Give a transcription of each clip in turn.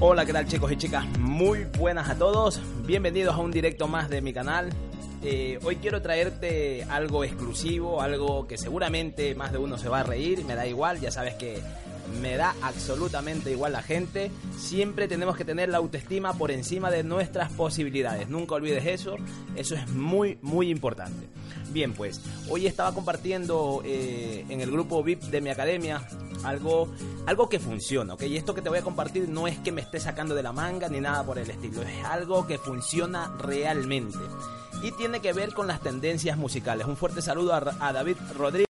Hola, ¿qué tal chicos y chicas? Muy buenas a todos. Bienvenidos a un directo más de mi canal. Eh, hoy quiero traerte algo exclusivo, algo que seguramente más de uno se va a reír, me da igual, ya sabes que me da absolutamente igual la gente. Siempre tenemos que tener la autoestima por encima de nuestras posibilidades. Nunca olvides eso, eso es muy, muy importante. Bien, pues hoy estaba compartiendo eh, en el grupo VIP de mi academia algo, algo que funciona, ¿ok? Y esto que te voy a compartir no es que me esté sacando de la manga ni nada por el estilo, es algo que funciona realmente. Y tiene que ver con las tendencias musicales. Un fuerte saludo a, a David Rodríguez.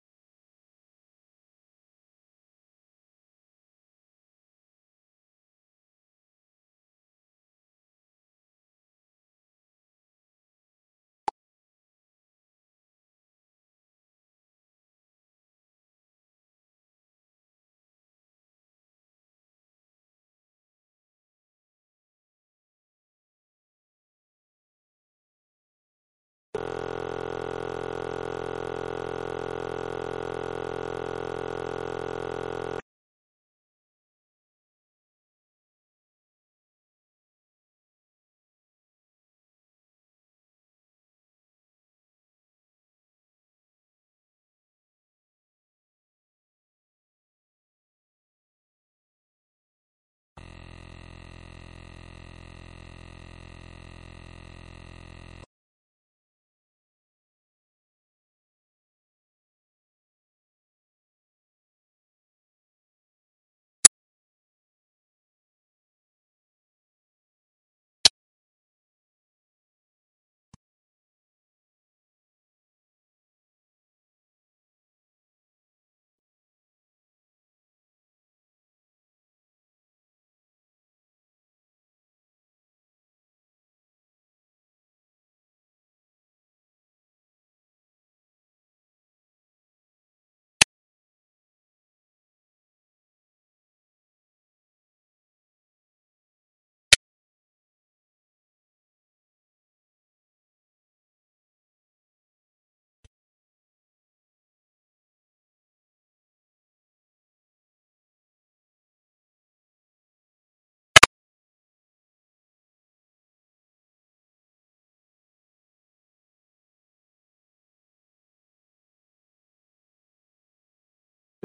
you.